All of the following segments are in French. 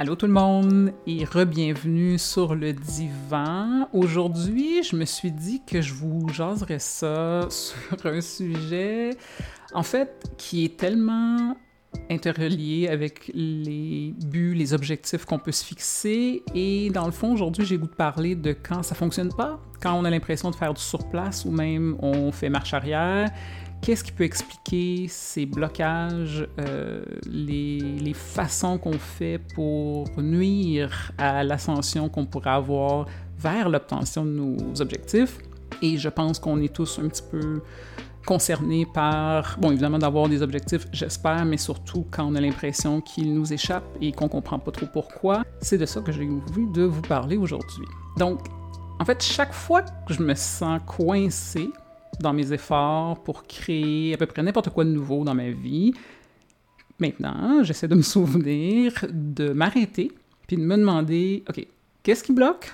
Allô tout le monde et re-bienvenue sur le divan. Aujourd'hui, je me suis dit que je vous jaserais ça sur un sujet, en fait, qui est tellement interrelié avec les buts, les objectifs qu'on peut se fixer. Et dans le fond, aujourd'hui, j'ai goût de parler de quand ça fonctionne pas, quand on a l'impression de faire du surplace ou même on fait marche arrière qu'est-ce qui peut expliquer ces blocages, euh, les, façons qu'on fait pour nuire à l'ascension qu'on pourrait avoir vers l'obtention de nos objectifs? Et je pense qu'on est tous un petit peu concernés par, bon, évidemment, d'avoir des objectifs, j'espère, mais surtout quand on a l'impression qu'ils nous échappent et qu'on comprend pas trop pourquoi. C'est de ça que j'ai envie de vous parler aujourd'hui. Donc, en fait, chaque fois que je me sens coincé dans mes efforts pour créer à peu près n'importe quoi de nouveau dans ma vie. Maintenant, j'essaie de me souvenir, de m'arrêter, puis de me demander, OK, qu'est-ce qui bloque?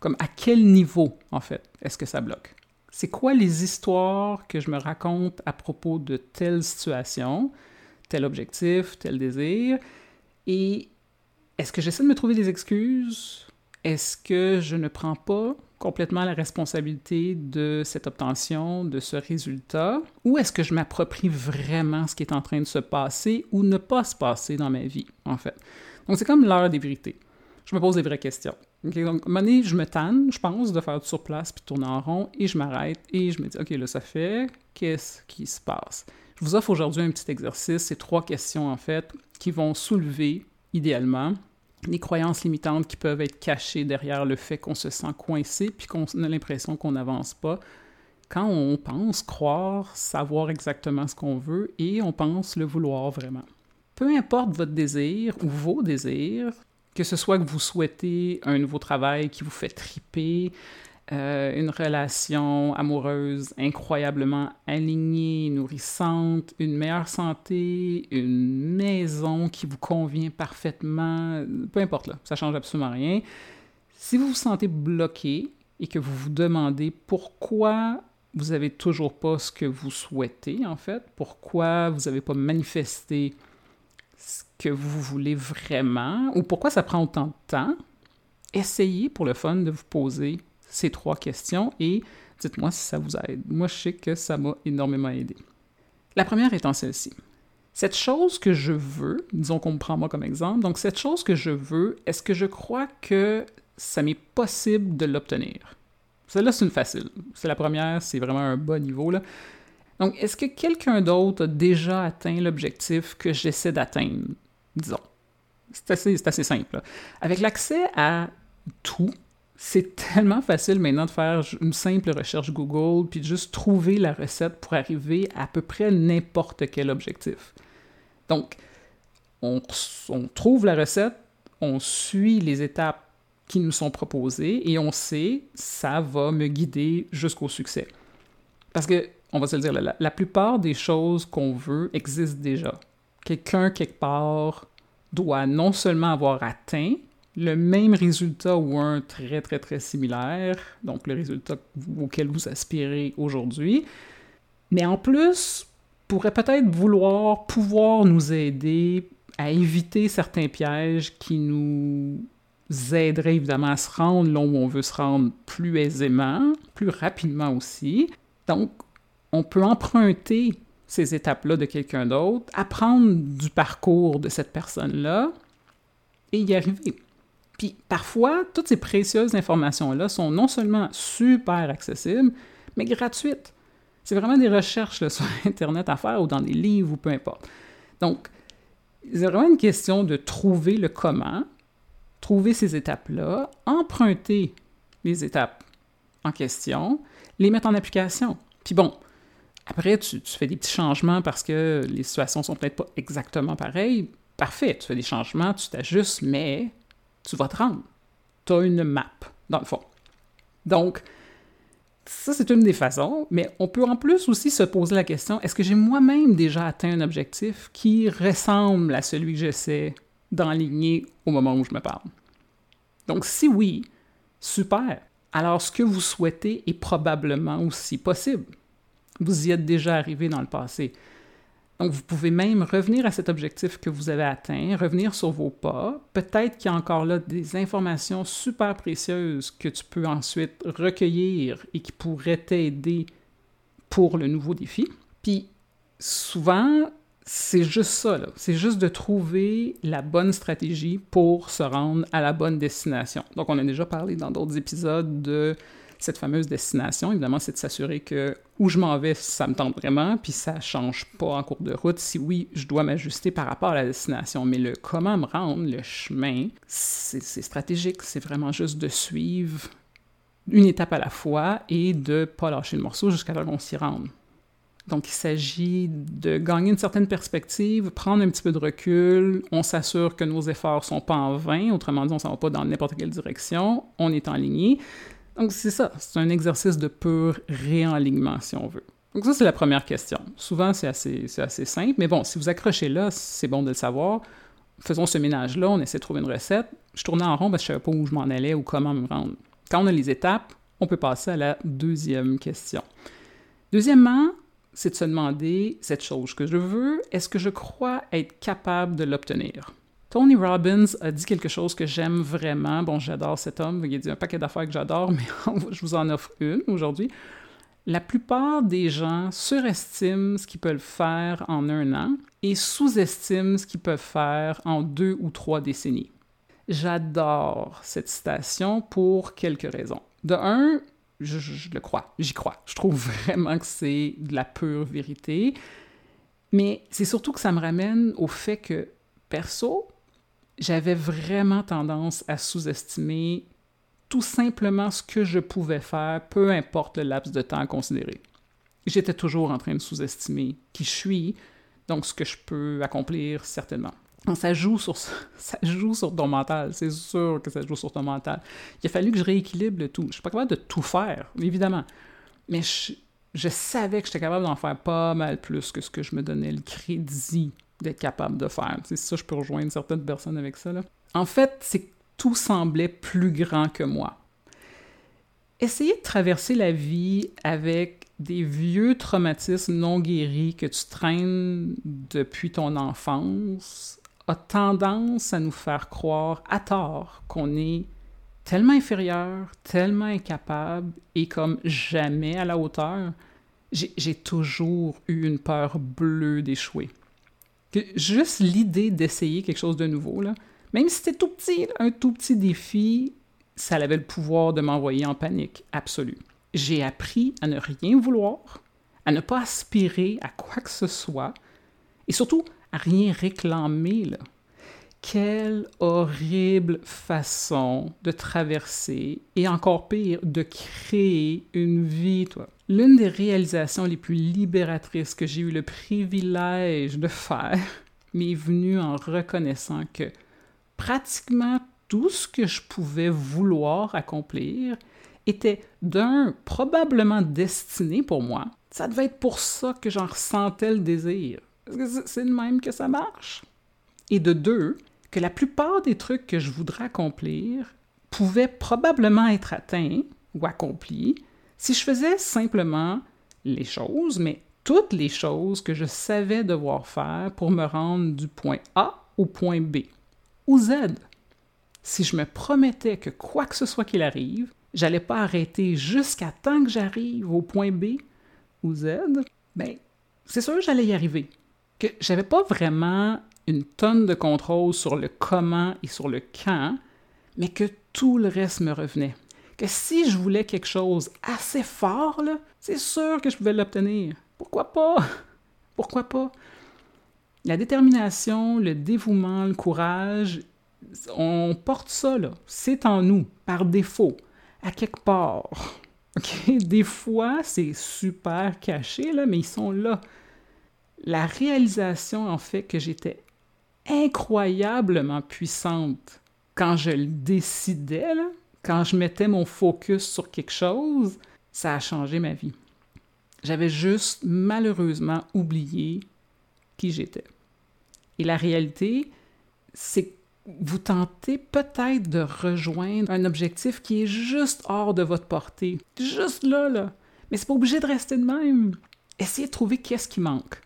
Comme à quel niveau, en fait, est-ce que ça bloque? C'est quoi les histoires que je me raconte à propos de telle situation, tel objectif, tel désir? Et est-ce que j'essaie de me trouver des excuses? Est-ce que je ne prends pas complètement la responsabilité de cette obtention, de ce résultat, ou est-ce que je m'approprie vraiment ce qui est en train de se passer ou ne pas se passer dans ma vie, en fait? Donc, c'est comme l'heure des vérités. Je me pose des vraies questions. donc, à un moment donné, je me tanne, je pense, de faire du surplace puis de tourner en rond, et je m'arrête et je me dis, OK, là, ça fait, qu'est-ce qui se passe? Je vous offre aujourd'hui un petit exercice, c'est trois questions, en fait, qui vont soulever, idéalement, les croyances limitantes qui peuvent être cachées derrière le fait qu'on se sent coincé puis qu'on a l'impression qu'on n'avance pas quand on pense croire savoir exactement ce qu'on veut et on pense le vouloir vraiment. Peu importe votre désir ou vos désirs, que ce soit que vous souhaitez un nouveau travail qui vous fait triper, euh, une relation amoureuse incroyablement alignée, nourrissante, une meilleure santé, une maison qui vous convient parfaitement, peu importe là, ça change absolument rien. Si vous vous sentez bloqué et que vous vous demandez pourquoi vous n'avez toujours pas ce que vous souhaitez, en fait, pourquoi vous n'avez pas manifesté ce que vous voulez vraiment, ou pourquoi ça prend autant de temps, essayez pour le fun de vous poser ces trois questions et dites-moi si ça vous aide. Moi, je sais que ça m'a énormément aidé. La première étant celle-ci. Cette chose que je veux, disons qu'on me prend moi comme exemple, donc cette chose que je veux, est-ce que je crois que ça m'est possible de l'obtenir? Celle-là, c'est une facile. C'est la première, c'est vraiment un bas niveau. Là. Donc, est-ce que quelqu'un d'autre a déjà atteint l'objectif que j'essaie d'atteindre? Disons. C'est assez, assez simple. Avec l'accès à tout, c'est tellement facile maintenant de faire une simple recherche Google puis de juste trouver la recette pour arriver à, peu près n'importe quel objectif. Donc, on, trouve la recette, on suit les étapes qui nous sont proposées et on sait ça va me guider jusqu'au succès. Parce que, on va se le dire, la, la plupart des choses qu'on veut existent déjà. Quelqu'un quelque part doit non seulement avoir atteint le même résultat ou un très très très similaire, donc le résultat auquel vous aspirez aujourd'hui, mais en plus pourrait peut-être vouloir pouvoir nous aider à éviter certains pièges qui nous aideraient évidemment à se rendre là où on veut se rendre plus aisément, plus rapidement aussi. Donc, on peut emprunter ces étapes-là de quelqu'un d'autre, apprendre du parcours de cette personne-là et y arriver. Puis parfois, toutes ces précieuses informations-là sont non seulement super accessibles, mais gratuites. C'est vraiment des recherches sur Internet à faire ou dans des livres ou peu importe. Donc, c'est vraiment une question de trouver le comment, trouver ces étapes-là, emprunter les étapes en question, les mettre en application. Puis bon, après, tu, tu fais des petits changements parce que les situations sont peut-être pas exactement pareilles. Parfait, tu fais des changements, tu t'ajustes, mais tu vas te rendre. Tu as une map, dans le fond. Donc, ça, c'est une des façons, mais on peut en plus aussi se poser la question, est-ce que j'ai moi-même déjà atteint un objectif qui ressemble à celui que j'essaie d'enligner au moment où je me parle? Donc, si oui, super. Alors, ce que vous souhaitez est probablement aussi possible. Vous y êtes déjà arrivé dans le passé. Donc, vous pouvez même revenir à cet objectif que vous avez atteint, revenir sur vos pas. Peut-être qu'il y a encore là des informations super précieuses que tu peux ensuite recueillir et qui pourraient t'aider pour le nouveau défi. Puis, souvent, c'est juste ça, c'est juste de trouver la bonne stratégie pour se rendre à la bonne destination. Donc, on a déjà parlé dans d'autres épisodes de cette fameuse destination. Évidemment, c'est de s'assurer que où je m'en vais, ça me tente vraiment, puis ça change pas en cours de route. Si oui, je dois m'ajuster par rapport à la destination, mais le comment me rendre, le chemin, c'est stratégique. C'est vraiment juste de suivre une étape à la fois et de pas lâcher le morceau jusqu'à ce qu'on s'y rende. Donc, il s'agit de gagner une certaine perspective, prendre un petit peu de recul, on s'assure que nos efforts sont pas en vain, autrement dit, on s'en va pas dans n'importe quelle direction, on est en ligne. Donc, c'est ça, c'est un exercice de pur réalignement, si on veut. Donc, ça, c'est la première question. Souvent, c'est assez, assez simple, mais bon, si vous accrochez là, c'est bon de le savoir. Faisons ce ménage-là, on essaie de trouver une recette. Je tournais en rond parce que je savais pas où je m'en allais ou comment me rendre. Quand on a les étapes, on peut passer à la deuxième question. Deuxièmement, c'est de se demander cette chose que je veux, est-ce que je crois être capable de l'obtenir? Tony Robbins a dit quelque chose que j'aime vraiment. Bon, j'adore cet homme. Il a dit un paquet d'affaires que j'adore, mais je vous en offre une aujourd'hui. La plupart des gens surestiment ce qu'ils peuvent faire en un an et sous-estiment ce qu'ils peuvent faire en deux ou trois décennies. J'adore cette citation pour quelques raisons. De un, je, le crois, j'y crois. Je trouve vraiment que c'est de la pure vérité. Mais c'est surtout que ça me ramène au fait que, perso, j'avais vraiment tendance à sous-estimer tout simplement ce que je pouvais faire, peu importe le laps de temps considéré. J'étais toujours en train de sous-estimer qui je suis, donc ce que je peux accomplir certainement ça joue sur ça joue sur ton mental, c'est sûr que ça joue sur ton mental. Il a fallu que je rééquilibre tout. Je suis pas capable de tout faire, évidemment, mais je, savais que j'étais capable d'en faire pas mal plus que ce que je me donnais le crédit d'être capable de faire. C'est ça, je peux rejoindre certaines personnes avec ça. Là. En fait, c'est que tout semblait plus grand que moi. Essayer de traverser la vie avec des vieux traumatismes non guéris que tu traînes depuis ton enfance a tendance à nous faire croire à tort qu'on est tellement inférieur, tellement incapable et comme jamais à la hauteur. J'ai toujours eu une peur bleue d'échouer. Juste l'idée d'essayer quelque chose de nouveau, même si c'était tout petit, un tout petit défi, ça avait le pouvoir de m'envoyer en panique absolue. J'ai appris à ne rien vouloir, à ne pas aspirer à quoi que ce soit, et surtout rien réclamer. Là. Quelle horrible façon de traverser et encore pire, de créer une vie, toi. L'une des réalisations les plus libératrices que j'ai eu le privilège de faire m'est venue en reconnaissant que pratiquement tout ce que je pouvais vouloir accomplir était d'un probablement destiné pour moi. Ça devait être pour ça que j'en ressentais le désir. C'est de même que ça marche. Et de deux, que la plupart des trucs que je voudrais accomplir pouvaient probablement être atteints ou accomplis si je faisais simplement les choses, mais toutes les choses que je savais devoir faire pour me rendre du point A au point B ou Z. Si je me promettais que quoi que ce soit qu'il arrive, j'allais pas arrêter jusqu'à temps que j'arrive au point B ou Z, ben c'est sûr que j'allais y arriver que j'avais pas vraiment une tonne de contrôle sur le comment et sur le quand, mais que tout le reste me revenait. Que si je voulais quelque chose assez fort, c'est sûr que je pouvais l'obtenir. Pourquoi pas? Pourquoi pas? La détermination, le dévouement, le courage, on porte ça, là. C'est en nous, par défaut, à quelque part. Des fois, c'est super caché, là, mais ils sont là la réalisation, en fait, que j'étais incroyablement puissante quand je le décidais, quand je mettais mon focus sur quelque chose, ça a changé ma vie. J'avais juste malheureusement oublié qui j'étais. Et la réalité, c'est que vous tentez peut-être de rejoindre un objectif qui est juste hors de votre portée. Juste là, là. Mais c'est pas obligé de rester de même. Essayez de trouver qu'est-ce qui manque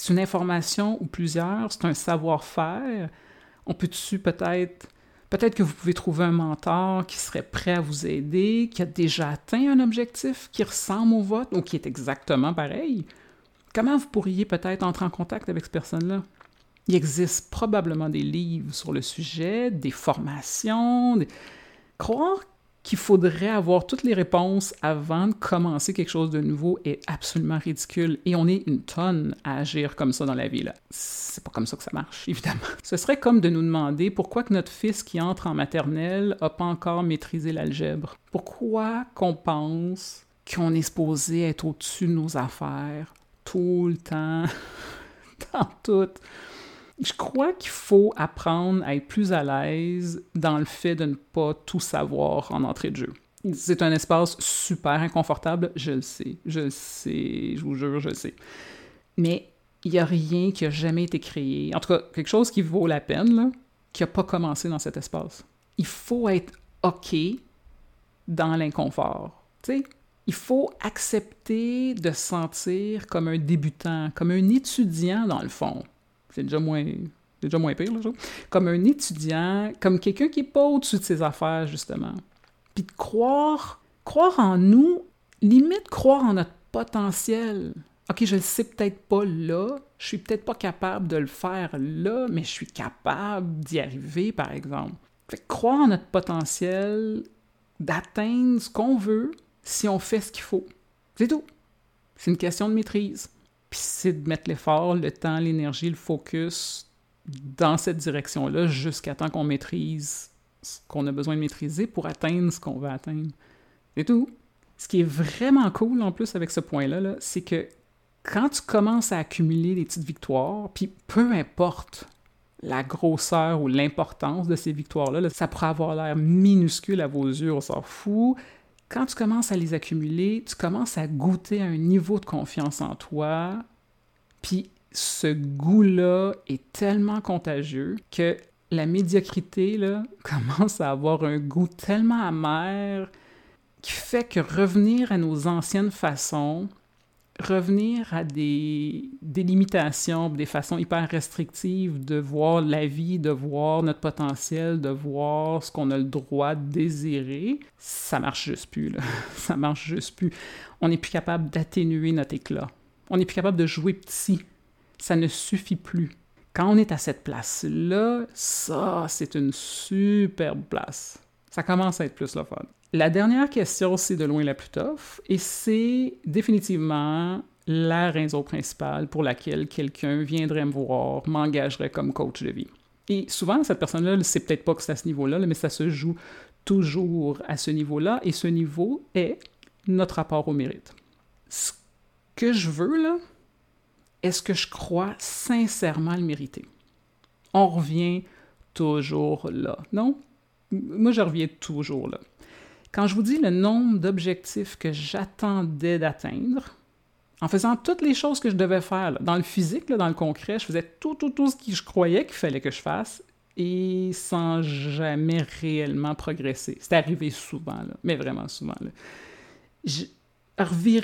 C'est une information ou plusieurs, c'est un savoir-faire. On peut-tu peut-être Peut-être que vous pouvez trouver un mentor qui serait prêt à vous aider, qui a déjà atteint un objectif qui ressemble au vôtre ou qui est exactement pareil? Comment vous pourriez peut-être entrer en contact avec cette personne-là? Il existe probablement des livres sur le sujet, des formations. Croire qu'il faudrait avoir toutes les réponses avant de commencer quelque chose de nouveau est absolument ridicule. Et on est une tonne à agir comme ça dans la vie. C'est pas comme ça que ça marche, évidemment. Ce serait comme de nous demander pourquoi que notre fils qui entre en maternelle n'a pas encore maîtrisé l'algèbre. Pourquoi qu'on pense qu'on est supposé être au-dessus de nos affaires tout le temps, dans tout je crois qu'il faut apprendre à être plus à l'aise dans le fait de ne pas tout savoir en entrée de jeu. C'est un espace super inconfortable, je le sais, je le sais, je vous jure, je le sais. Mais il n'y a rien qui a jamais été créé, en tout cas quelque chose qui vaut la peine, là, qui n'a pas commencé dans cet espace. Il faut être OK dans l'inconfort. Tu il faut accepter de se sentir comme un débutant, comme un étudiant dans le fond c'est déjà moins déjà moins pire, là, Comme un étudiant, comme quelqu'un qui n'est pas au-dessus de ses affaires, justement. Puis de croire, croire en nous, limite croire en notre potentiel. OK, je le sais peut-être pas là, je suis peut-être pas capable de le faire là, mais je suis capable d'y arriver, par exemple. Fait croire en notre potentiel, d'atteindre ce qu'on veut si on fait ce qu'il faut. C'est tout. C'est une question de maîtrise. Puis c'est de mettre l'effort, le temps, l'énergie, le focus dans cette direction-là jusqu'à temps qu'on maîtrise ce qu'on a besoin de maîtriser pour atteindre ce qu'on veut atteindre. C'est tout. Ce qui est vraiment cool en plus avec ce point-là, -là, c'est que quand tu commences à accumuler des petites victoires, puis peu importe la grosseur ou l'importance de ces victoires-là, là, ça pourrait avoir l'air minuscule à vos yeux, on s'en fout, quand tu commences à les accumuler, tu commences à goûter un niveau de confiance en toi, puis ce goût-là est tellement contagieux que la médiocrité là, commence à avoir un goût tellement amer qui fait que revenir à nos anciennes façons, revenir à des, des limitations, des façons hyper restrictives de voir la vie, de voir notre potentiel, de voir ce qu'on a le droit de désirer, ça marche juste plus. Ça marche juste plus. On n'est plus capable d'atténuer notre éclat. On n'est plus capable de jouer petit. Ça ne suffit plus. Quand on est à cette place-là, ça, c'est une superbe place. Ça commence à être plus le fun. La dernière question, c'est de loin la plus tough, et c'est définitivement la raison principale pour laquelle quelqu'un viendrait me voir, m'engagerait comme coach de vie. Et souvent, cette personne-là ne sait peut-être pas que c'est à ce niveau-là, mais ça se joue toujours à ce niveau-là, et ce niveau est notre rapport au mérite. Ce que je veux, là, est-ce que je crois sincèrement le mériter? On revient toujours là, non? Moi, je reviens toujours là. Quand je vous dis le nombre d'objectifs que j'attendais d'atteindre, en faisant toutes les choses que je devais faire, dans le physique, dans le concret, je faisais tout, tout, tout ce que je croyais qu'il fallait que je fasse et sans jamais réellement progresser. C'est arrivé souvent, mais vraiment souvent. Je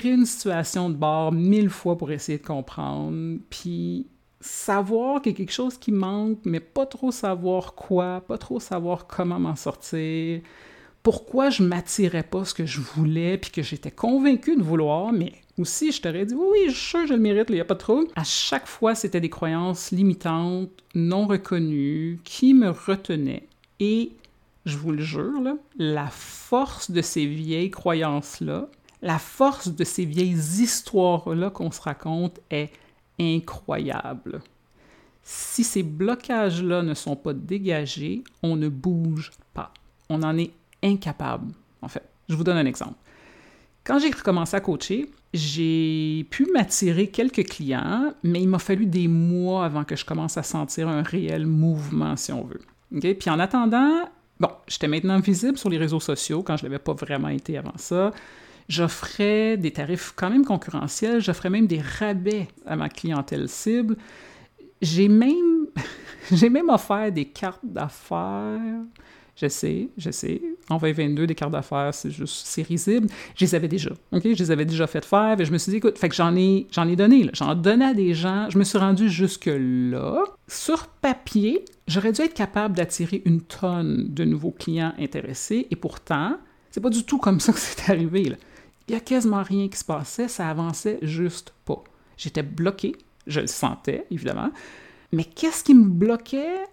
une situation de bord mille fois pour essayer de comprendre, puis savoir qu'il y a quelque chose qui manque, mais pas trop savoir quoi, pas trop savoir comment m'en sortir pourquoi je m'attirais pas ce que je voulais, puis que j'étais convaincu de vouloir, mais aussi je t'aurais dit oui, oui, je suis sûr, je le mérite, il n'y a pas de trouble. À chaque fois, c'était des croyances limitantes, non reconnues, qui me retenaient. Et je vous le jure, la force de ces vieilles croyances-là, la force de ces vieilles histoires-là qu'on se raconte est incroyable. Si ces blocages-là ne sont pas dégagés, on ne bouge pas. On en est incapable, en fait. Je vous donne un exemple. Quand j'ai commencé à coacher, j'ai pu m'attirer quelques clients, mais il m'a fallu des mois avant que je commence à sentir un réel mouvement, si on veut. Puis en attendant, bon, j'étais maintenant visible sur les réseaux sociaux quand je ne l'avais pas vraiment été avant ça. J'offrais des tarifs quand même concurrentiels, j'offrais même des rabais à ma clientèle cible. J'ai même, j'ai même offert des cartes d'affaires je sais, je sais. en 2022, des cartes d'affaires, c'est juste, c'est risible. Je les avais déjà, OK? Je les avais déjà fait faire, et je me suis dit, écoute, fait que j'en ai, j'en ai donné, J'en ai donné à des gens, je me suis rendu jusque-là. Sur papier, j'aurais dû être capable d'attirer une tonne de nouveaux clients intéressés, et pourtant, c'est pas du tout comme ça que c'est arrivé, là. Il y a quasiment rien qui se passait, ça avançait juste pas. J'étais bloqué, je le sentais, évidemment. Mais qu'est-ce qui me bloquait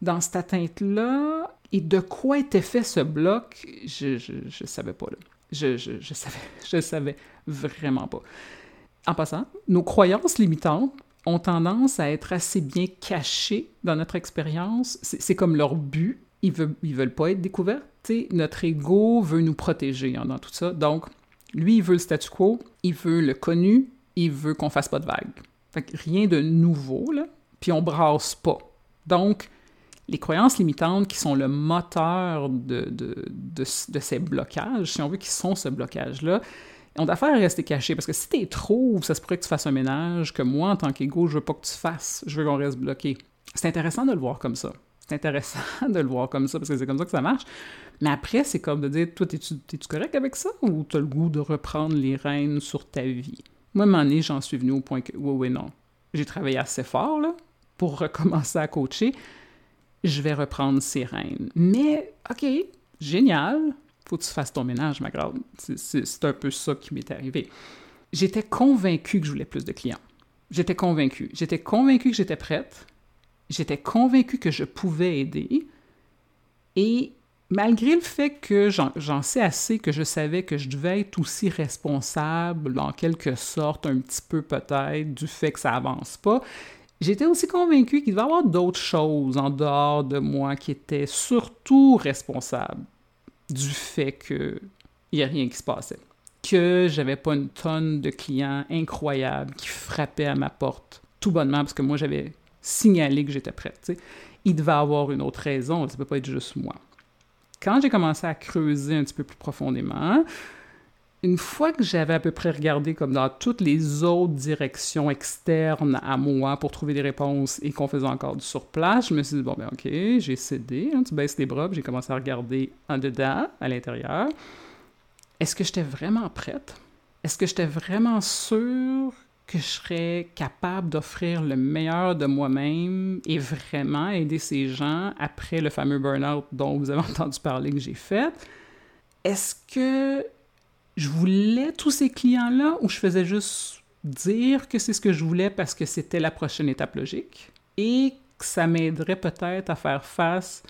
dans cette atteinte-là? Et de quoi était fait ce bloc, je, je, savais pas. Je, je, savais, je savais vraiment pas. En passant, nos croyances limitantes ont tendance à être assez bien cachées dans notre expérience. C'est comme leur but. Ils veulent, veulent pas être découverts. notre ego veut nous protéger hein, dans tout ça. Donc, lui, il veut le statu quo, il veut le connu, il veut qu'on fasse pas de vagues. Fait rien de nouveau, là, puis on brasse pas. Donc, les croyances limitantes qui sont le moteur de, de, de, ces blocages, si on veut qu'ils sont ce blocage-là, ont affaire à rester cachés. Parce que si tu es trop, ça se pourrait que tu fasses un ménage que moi, en tant qu'ego, je veux pas que tu fasses. Je veux qu'on reste bloqué. C'est intéressant de le voir comme ça. C'est intéressant de le voir comme ça, parce que c'est comme ça que ça marche. Mais après, c'est comme de dire, toi, es-tu correct avec ça ou tu as le goût de reprendre les rênes sur ta vie? Moi, à un moment donné, j'en suis venu au point que, oui, oui, non. J'ai travaillé assez fort, là, pour recommencer à coacher. Je vais reprendre ces rênes. Mais, OK, génial. Faut que tu fasses ton ménage, ma grande. C'est un peu ça qui m'est arrivé. J'étais convaincue que je voulais plus de clients. J'étais convaincue. J'étais convaincue que j'étais prête. J'étais convaincue que je pouvais aider. Et malgré le fait que j'en sais assez, que je savais que je devais être aussi responsable, en quelque sorte, un petit peu peut-être, du fait que ça avance pas, j'étais aussi convaincu qu'il devait y avoir d'autres choses en dehors de moi qui étaient surtout responsables du fait qu'il n'y a rien qui se passait. Que j'avais pas une tonne de clients incroyables qui frappaient à ma porte tout bonnement parce que moi j'avais signalé que j'étais prête. Il devait avoir une autre raison, ça peut pas être juste moi quand j'ai commencé à creuser un petit peu plus profondément, une fois que j'avais à peu près regardé comme dans toutes les autres directions externes à moi pour trouver des réponses et qu'on faisait encore du surplace, je me suis dit, bon, ben ok, j'ai cédé, hein, tu baisses les bras, j'ai commencé à regarder en dedans, à l'intérieur. Est-ce que j'étais vraiment prête? Est-ce que j'étais vraiment sûre que je serais capable d'offrir le meilleur de moi-même et vraiment aider ces gens après le fameux burn-out dont vous avez entendu parler que j'ai fait? Est-ce que je voulais tous ces clients-là ou je faisais juste dire que c'est ce que je voulais parce que c'était la prochaine étape logique et que ça m'aiderait peut-être à faire face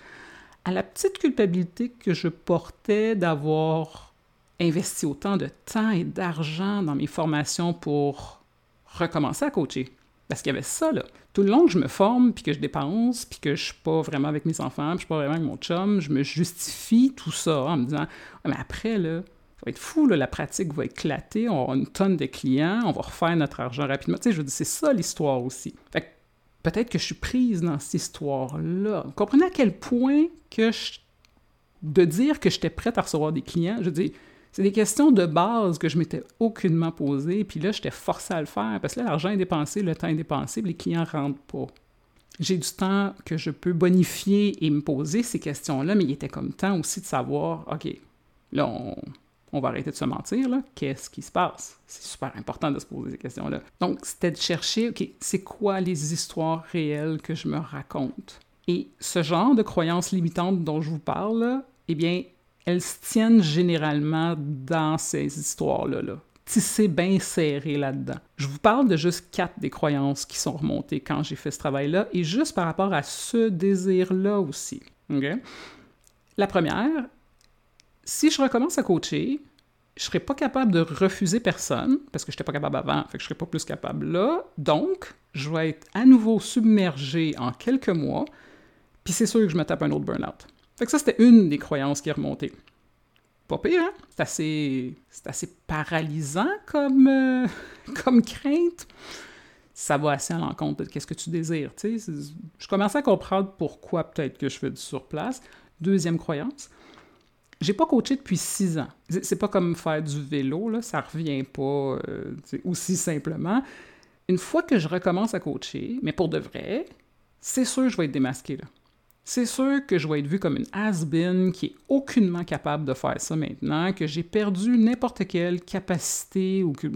à la petite culpabilité que je portais d'avoir investi autant de temps et d'argent dans mes formations pour recommencer à coacher. Parce qu'il y avait ça, là. Tout le long que je me forme, puis que je dépense, puis que je suis pas vraiment avec mes enfants, puis je suis pas vraiment avec mon chum, je me justifie tout ça en me disant Mais après, là, va être fou, la pratique va éclater, on aura une tonne de clients, on va refaire notre argent rapidement. Tu sais, je veux dire, c'est ça l'histoire aussi. Fait peut-être que je suis prise dans cette histoire-là. Vous comprenez à quel point que de dire que j'étais prête à recevoir des clients, je dis c'est des questions de base que je m'étais aucunement posées, puis là, j'étais forcé à le faire, parce que là, l'argent est dépensé, le temps est dépensé, les clients rentrent pas. J'ai du temps que je peux bonifier et me poser ces questions-là, mais il était comme temps aussi de savoir, OK, là, on, va arrêter de se mentir, là. Qu'est-ce qui se passe? C'est super important de se poser ces questions-là. Donc, c'était de chercher, OK, c'est quoi les histoires réelles que je me raconte? Et ce genre de croyances limitantes dont je vous parle, eh bien, elles se tiennent généralement dans ces histoires-là. Là. Tissées bien serrées là-dedans. Je vous parle de juste quatre des croyances qui sont remontées quand j'ai fait ce travail-là, et juste par rapport à ce désir-là aussi. La première, si je recommence à coacher, je ne serai pas capable de refuser personne, parce que je n'étais pas capable avant, fait que je ne serai pas plus capable là. Donc, je vais être à nouveau submergé en quelques mois, puis c'est sûr que je me tape un autre burn-out. Fait que ça, c'était une des croyances qui est remontée. Pas pire, hein? C'est assez, assez paralysant comme, euh, comme crainte. Ça va assez à l'encontre de qu'est-ce que tu désires, tu sais. Je commençais à comprendre pourquoi peut-être que je fais du surplace. Deuxième croyance, j'ai pas coaché depuis six ans. C'est pas comme faire du vélo, là, ça revient pas euh, aussi simplement. Une fois que je recommence à coacher, mais pour de vrai, c'est sûr que je vais être démasqué, là c'est sûr que je vais être vu comme une has-been qui est aucunement capable de faire ça maintenant, que j'ai perdu n'importe quelle capacité ou que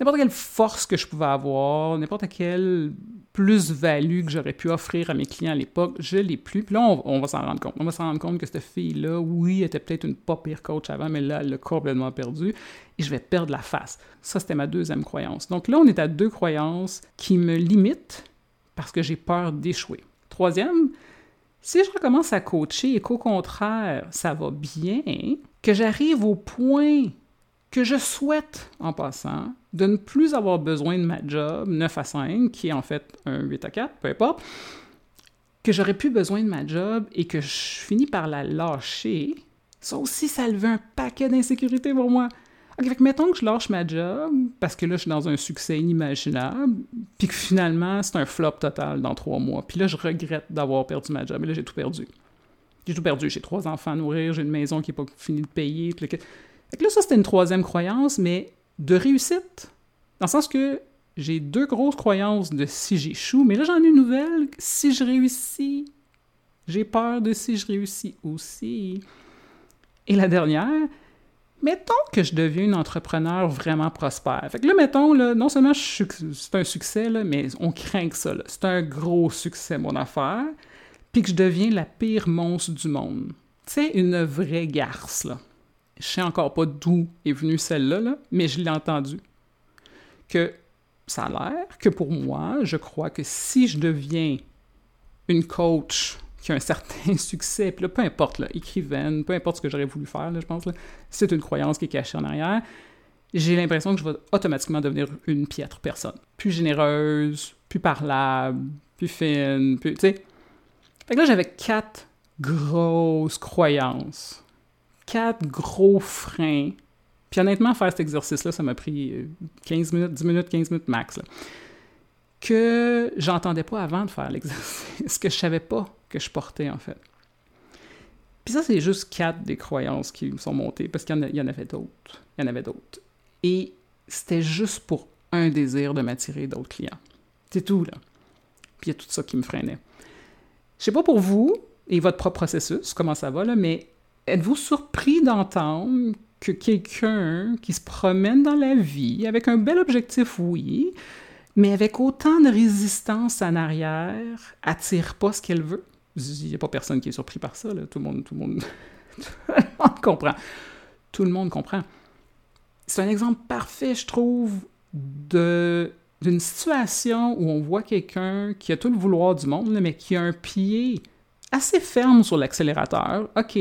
n'importe quelle force que je pouvais avoir, n'importe quelle plus-value que j'aurais pu offrir à mes clients à l'époque, je l'ai plus. Puis là, on, va s'en rendre compte. On va s'en rendre compte que cette fille-là, oui, était peut-être une pas pire coach avant, mais là, elle l'a complètement perdu et je vais perdre la face. Ça, c'était ma deuxième croyance. Donc là, on est à deux croyances qui me limitent parce que j'ai peur d'échouer. Troisième, si je recommence à coacher et qu'au contraire, ça va bien, que j'arrive au point que je souhaite, en passant, de ne plus avoir besoin de ma job 9 à 5, qui est en fait un 8 à 4, peu importe, que j'aurais plus besoin de ma job et que je finis par la lâcher, ça aussi, ça levait un paquet d'insécurité pour moi. Ok, fait que mettons que je lâche ma job parce que là, je suis dans un succès inimaginable, puis que finalement, c'est un flop total dans trois mois. Puis là, je regrette d'avoir perdu ma job. Et là, j'ai tout perdu. J'ai tout perdu. J'ai trois enfants à nourrir, j'ai une maison qui n'est pas finie de payer. Fait que là, ça, c'était une troisième croyance, mais de réussite. Dans le sens que j'ai deux grosses croyances de si j'échoue, mais là, j'en ai une nouvelle. Si je réussis, j'ai peur de si je réussis aussi. Et la dernière, mettons que je deviens une entrepreneur vraiment prospère. Fait que là, mettons, là, non seulement c'est un succès, là, mais on craint que ça. C'est un gros succès, mon affaire. Puis que je deviens la pire monstre du monde. Sais, une vraie garce, là. Je sais encore pas d'où est venue celle-là, là, mais je l'ai entendue. Que ça a l'air que pour moi, je crois que si je deviens une coach qui a un certain succès, puis peu importe, là, écrivaine, peu importe ce que j'aurais voulu faire, là, je pense, c'est une croyance qui est cachée en arrière, j'ai l'impression que je vais automatiquement devenir une piètre personne. Plus généreuse, plus parlable, plus fine, plus, tu sais. Là, j'avais quatre grosses croyances, quatre gros freins. Puis honnêtement, faire cet exercice-là, ça m'a pris 15 minutes, 10 minutes, 15 minutes max. Là que j'entendais pas avant de faire l'exercice, que je savais pas que je portais en fait. Puis ça, c'est juste quatre des croyances qui me sont montées, parce qu'il y, en avait d'autres. Il y en avait d'autres. Et c'était juste pour un désir de m'attirer d'autres clients. C'est tout, là. Puis il y a tout ça qui me freinait. Je sais pas pour vous et votre propre processus, comment ça va, là, mais êtes-vous surpris d'entendre que quelqu'un qui se promène dans la vie avec un bel objectif, oui, mais avec autant de résistance en arrière, attire pas ce qu'elle veut? Il n'y a pas personne qui est surpris par ça. Tout, le monde, tout, le monde, tout le monde comprend. Tout le monde comprend. C'est un exemple parfait, je trouve, de d'une situation où on voit quelqu'un qui a tout le vouloir du monde, mais qui a un pied assez ferme sur l'accélérateur, ok,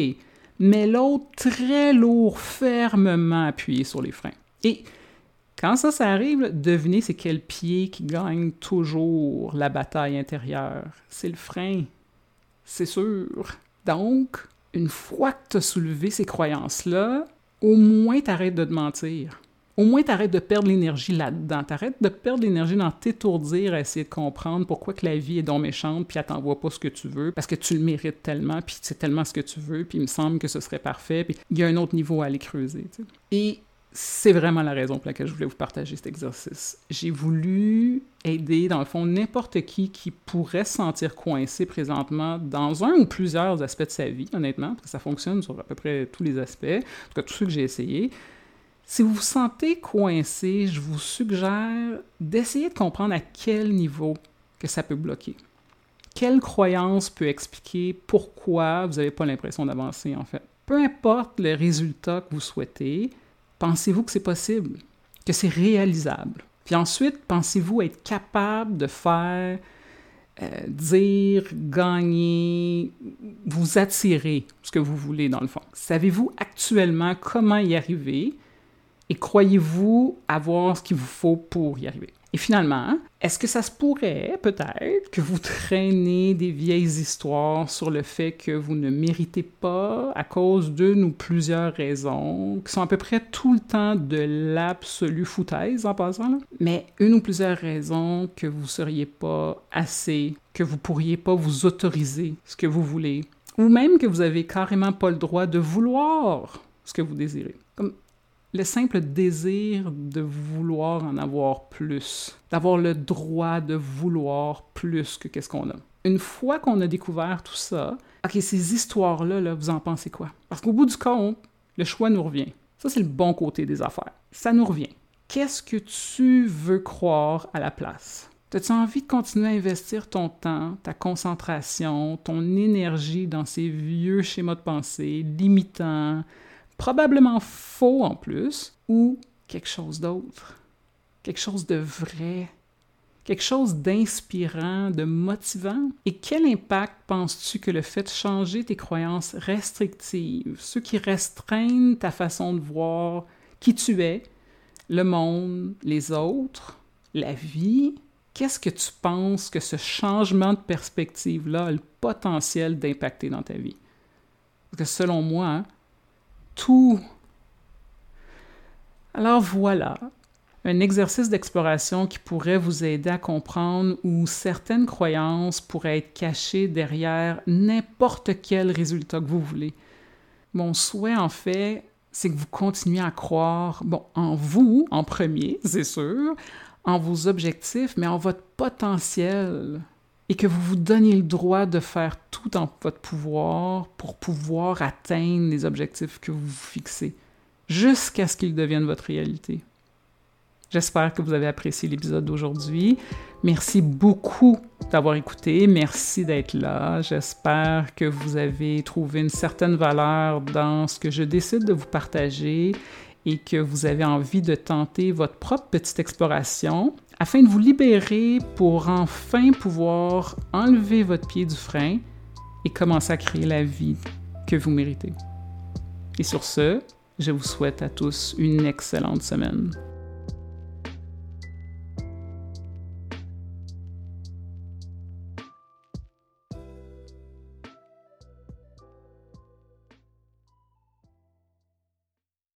mais l'autre très lourd, fermement appuyé sur les freins. Et quand ça, ça arrive, devinez c'est quel pied qui gagne toujours la bataille intérieure. C'est le frein. C'est sûr. Donc, une fois que tu as soulevé ces croyances-là, au moins t'arrêtes de te mentir. Au moins t'arrêtes de perdre l'énergie là-dedans. T'arrêtes de perdre l'énergie dans t'étourdir à essayer de comprendre pourquoi que la vie est donc méchante, puis elle t'envoie pas ce que tu veux, parce que tu le mérites tellement, puis c'est tellement ce que tu veux, puis il me semble que ce serait parfait, puis il y a un autre niveau à aller creuser. Et c'est vraiment la raison pour laquelle je voulais vous partager cet exercice. J'ai voulu aider, dans le fond, n'importe qui qui pourrait se sentir coincé présentement dans un ou plusieurs aspects de sa vie, honnêtement, parce que ça fonctionne sur à peu près tous les aspects, en tout cas tous ceux que j'ai essayé. Si vous vous sentez coincé, je vous suggère d'essayer de comprendre à quel niveau que ça peut bloquer. Quelle croyance peut expliquer pourquoi vous n'avez pas l'impression d'avancer, en fait? Peu importe le résultat que vous souhaitez, pensez-vous que c'est possible, que c'est réalisable? Puis ensuite, pensez-vous être capable de faire, euh, dire, gagner, vous attirer ce que vous voulez dans le fond? Savez-vous actuellement comment y arriver? Et croyez-vous avoir ce qu'il vous faut pour y arriver? Et finalement, est-ce que ça se pourrait peut-être que vous traînez des vieilles histoires sur le fait que vous ne méritez pas à cause d'une ou plusieurs raisons, qui sont à peu près tout le temps de l'absolue foutaise en passant, mais une ou plusieurs raisons que vous ne seriez pas assez, que vous pourriez pas vous autoriser ce que vous voulez, ou même que vous avez carrément pas le droit de vouloir ce que vous désirez. Le simple désir de vouloir en avoir plus, d'avoir le droit de vouloir plus que qu'est-ce qu'on a. une fois qu'on a découvert tout ça, OK, ces histoires-là, là, vous en pensez quoi? Parce qu'au bout du compte, le choix nous revient. Ça, c'est le bon côté des affaires. Ça nous revient. Qu'est-ce que tu veux croire à la place? As-tu envie de continuer à investir ton temps, ta concentration, ton énergie dans ces vieux schémas de pensée limitants, probablement faux en plus, ou quelque chose d'autre? Quelque chose de vrai, quelque chose d'inspirant, de motivant? Et quel impact penses-tu que le fait de changer tes croyances restrictives, ceux qui restreignent ta façon de voir qui tu es, le monde, les autres, la vie, qu'est-ce que tu penses que ce changement de perspective-là a le potentiel d'impacter dans ta vie? Parce que selon moi, hein, Alors voilà, un exercice d'exploration qui pourrait vous aider à comprendre où certaines croyances pourraient être cachées derrière n'importe quel résultat que vous voulez. Mon souhait, en fait, c'est que vous continuiez à croire, bon, en vous, en premier, c'est sûr, en vos objectifs, mais en votre potentiel, et que vous vous donniez le droit de faire tout en votre pouvoir pour pouvoir atteindre les objectifs que vous vous fixez, jusqu'à ce qu'ils deviennent votre réalité. J'espère que vous avez apprécié l'épisode d'aujourd'hui. Merci beaucoup d'avoir écouté. Merci d'être là. J'espère que vous avez trouvé une certaine valeur dans ce que je décide de vous partager et que vous avez envie de tenter votre propre petite exploration afin de vous libérer pour enfin pouvoir enlever votre pied du frein et commencer à créer la vie que vous méritez. Et sur ce, je vous souhaite à tous une excellente semaine.